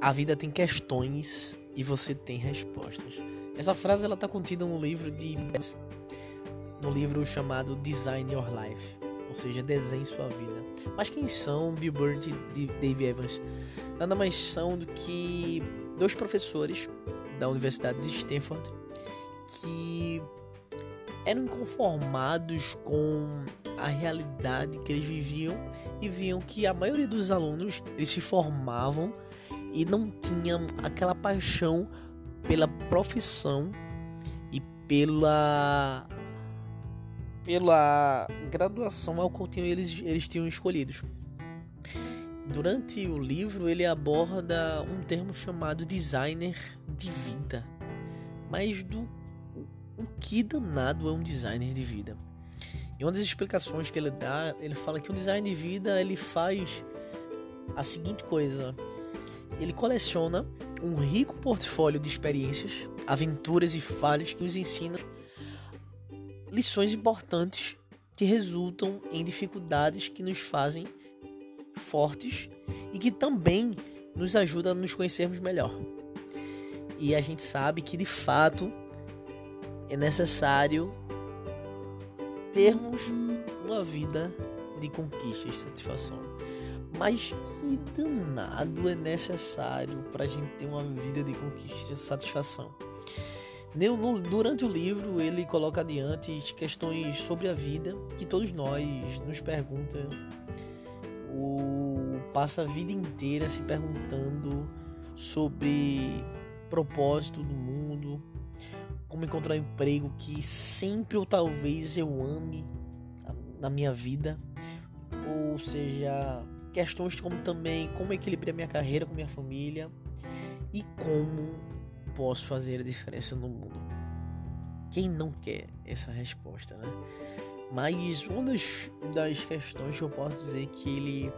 a vida tem questões e você tem respostas. Essa frase ela está contida no livro de no livro chamado Design Your Life, ou seja, desenhe sua vida. Mas quem são Bill Burr e Dave Evans? Nada mais são do que dois professores da Universidade de Stanford que eram inconformados com a realidade que eles viviam e viam que a maioria dos alunos eles se formavam e não tinham aquela paixão pela profissão e pela pela graduação ao qual eles, eles tinham escolhidos. Durante o livro, ele aborda um termo chamado designer de vida. Mas do o que danado é um designer de vida? Em uma das explicações que ele dá, ele fala que um design de vida ele faz a seguinte coisa: ele coleciona um rico portfólio de experiências, aventuras e falhas que nos ensinam lições importantes que resultam em dificuldades que nos fazem fortes e que também nos ajuda a nos conhecermos melhor. E a gente sabe que de fato é necessário termos uma vida de conquista e satisfação. Mas que danado é necessário para a gente ter uma vida de conquista e satisfação? Durante o livro, ele coloca adiante questões sobre a vida que todos nós nos perguntam o passa a vida inteira se perguntando sobre propósito do mundo, como encontrar um emprego que sempre ou talvez eu ame na minha vida, ou seja, questões como também como equilibrar minha carreira com minha família e como posso fazer a diferença no mundo. Quem não quer essa resposta, né? Mas uma das, das questões que eu posso dizer que ele,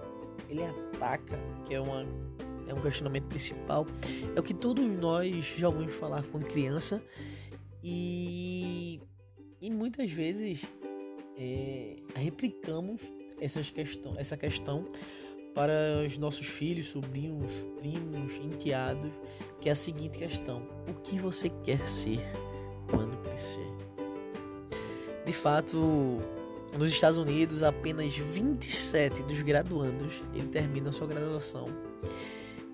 ele ataca, que é, uma, é um questionamento principal, é o que todos nós já ouvimos falar quando criança e, e muitas vezes é, replicamos essas questão, essa questão para os nossos filhos, sobrinhos, primos, enteados, que é a seguinte questão: o que você quer ser quando crescer? De fato, nos Estados Unidos, apenas 27 dos graduandos ele terminam sua graduação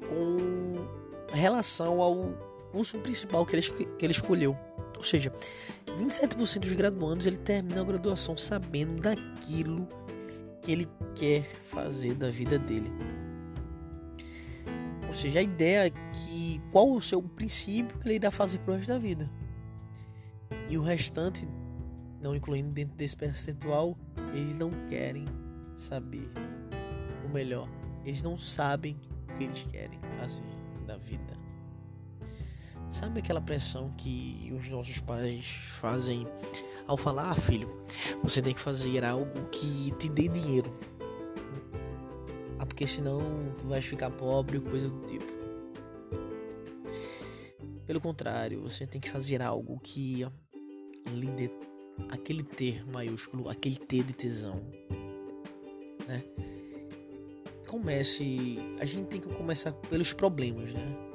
com relação ao curso principal que ele, que ele escolheu. Ou seja, 27% dos graduandos ele termina a graduação sabendo daquilo que ele quer fazer da vida dele. Ou seja, a ideia é que qual o seu princípio que ele irá fazer pro resto da vida. E o restante não incluindo dentro desse percentual, eles não querem saber. Ou melhor, eles não sabem o que eles querem fazer da vida. Sabe aquela pressão que os nossos pais fazem ao falar, ah, filho, você tem que fazer algo que te dê dinheiro. Ah, porque senão tu vais ficar pobre coisa do tipo. Pelo contrário, você tem que fazer algo que lhe dê aquele T maiúsculo, aquele T de tesão, né? Comece, a gente tem que começar pelos problemas, né?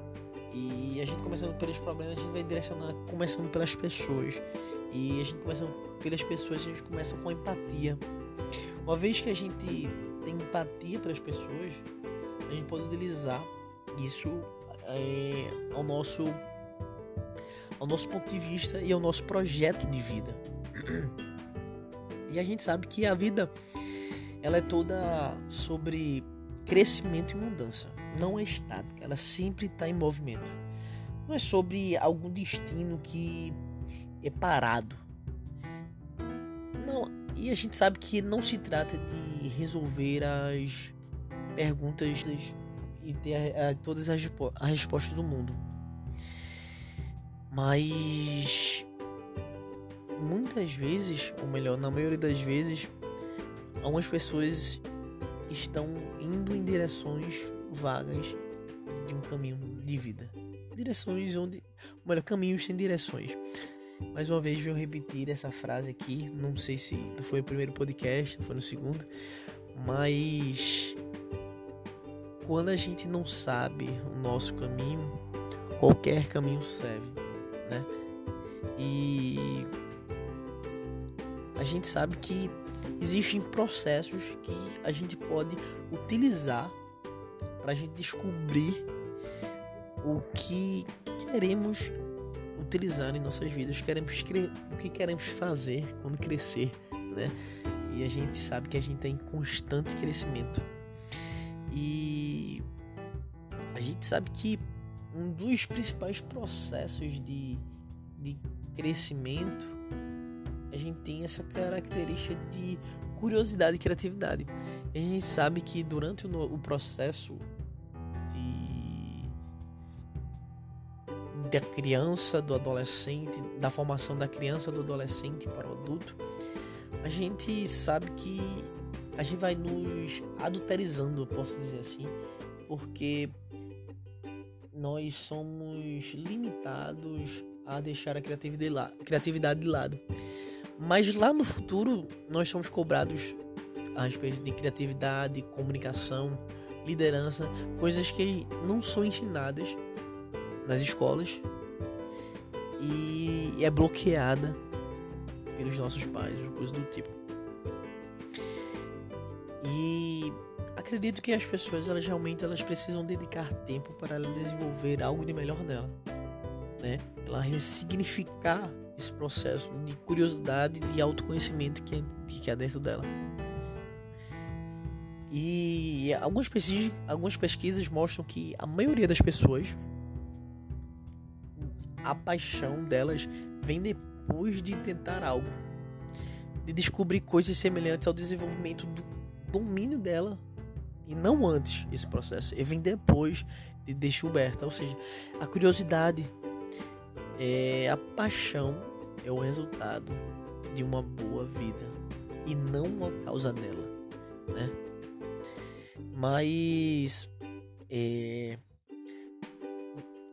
E a gente começando pelos problemas, a gente vai direcionar começando pelas pessoas. E a gente começando pelas pessoas, a gente começa com empatia. Uma vez que a gente tem empatia para as pessoas, a gente pode utilizar isso é, ao nosso ao nosso ponto de vista e ao nosso projeto de vida. E a gente sabe que a vida ela é toda sobre crescimento e mudança. Não é estática, ela sempre está em movimento. Não é sobre algum destino que é parado. Não, e a gente sabe que não se trata de resolver as perguntas e ter a, a, todas as, as respostas do mundo. Mas muitas vezes, ou melhor, na maioria das vezes, algumas pessoas estão indo em direções vagas de um caminho de vida. Direções onde. Melhor, caminhos sem direções. Mais uma vez venho repetir essa frase aqui. Não sei se foi o primeiro podcast, foi no segundo. Mas quando a gente não sabe o nosso caminho, qualquer caminho serve, né? E a gente sabe que existem processos que a gente pode utilizar para a gente descobrir o que queremos utilizar em nossas vidas, queremos o que queremos fazer quando crescer, né? E a gente sabe que a gente está em constante crescimento. E a gente sabe que um dos principais processos de, de crescimento a gente tem essa característica de curiosidade e criatividade. E a gente sabe que durante o, o processo da criança, do adolescente, da formação da criança, do adolescente para o adulto, a gente sabe que a gente vai nos adulterizando, posso dizer assim, porque nós somos limitados a deixar a criatividade de lado. Mas lá no futuro, nós somos cobrados a respeito de criatividade, comunicação, liderança, coisas que não são ensinadas nas escolas e é bloqueada pelos nossos pais, coisas do tipo. E acredito que as pessoas elas realmente elas precisam dedicar tempo para desenvolver algo de melhor dela, né? Ela ressignificar esse processo de curiosidade, de autoconhecimento que, que há dentro dela. E algumas pesquisas, algumas pesquisas mostram que a maioria das pessoas a paixão delas vem depois de tentar algo, de descobrir coisas semelhantes ao desenvolvimento do domínio dela e não antes esse processo. E vem depois de descoberta, ou seja, a curiosidade, é, a paixão é o resultado de uma boa vida e não a causa dela, né? Mas é,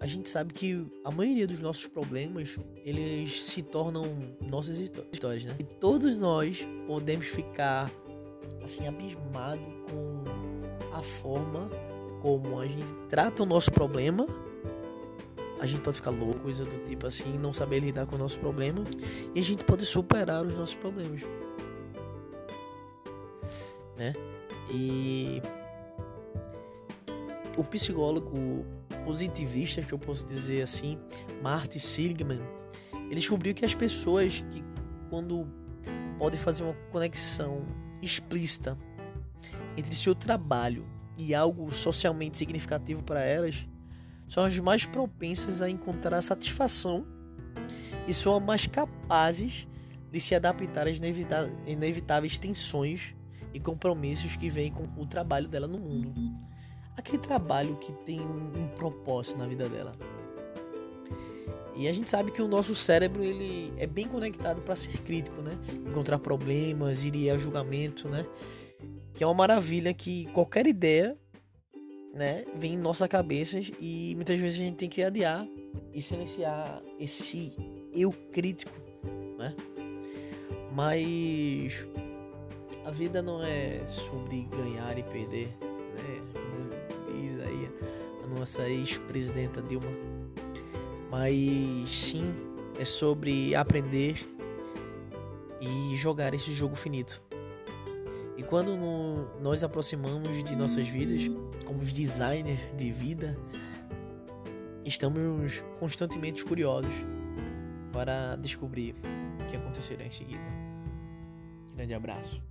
a gente sabe que a maioria dos nossos problemas eles se tornam nossas histórias, né? E todos nós podemos ficar assim abismado com a forma como a gente trata o nosso problema. A gente pode ficar louco, coisa do tipo assim, não saber lidar com o nosso problema, e a gente pode superar os nossos problemas. Né? E o psicólogo positivista, que eu posso dizer assim, Marty Seligman, ele descobriu que as pessoas que quando podem fazer uma conexão explícita entre seu trabalho e algo socialmente significativo para elas, são as mais propensas a encontrar satisfação e são mais capazes de se adaptar às inevitáveis tensões e compromissos que vêm com o trabalho dela no mundo aquele trabalho que tem um, um propósito na vida dela. E a gente sabe que o nosso cérebro ele é bem conectado para ser crítico, né? Encontrar problemas, ir a julgamento, né? Que é uma maravilha que qualquer ideia, né, vem em nossa cabeça e muitas vezes a gente tem que adiar e silenciar esse eu crítico, né? Mas a vida não é sobre ganhar e perder, né? Nossa ex-presidenta Dilma. Mas sim, é sobre aprender e jogar esse jogo finito. E quando no, nós aproximamos de nossas vidas, como designers de vida, estamos constantemente curiosos para descobrir o que acontecerá em seguida. Grande abraço.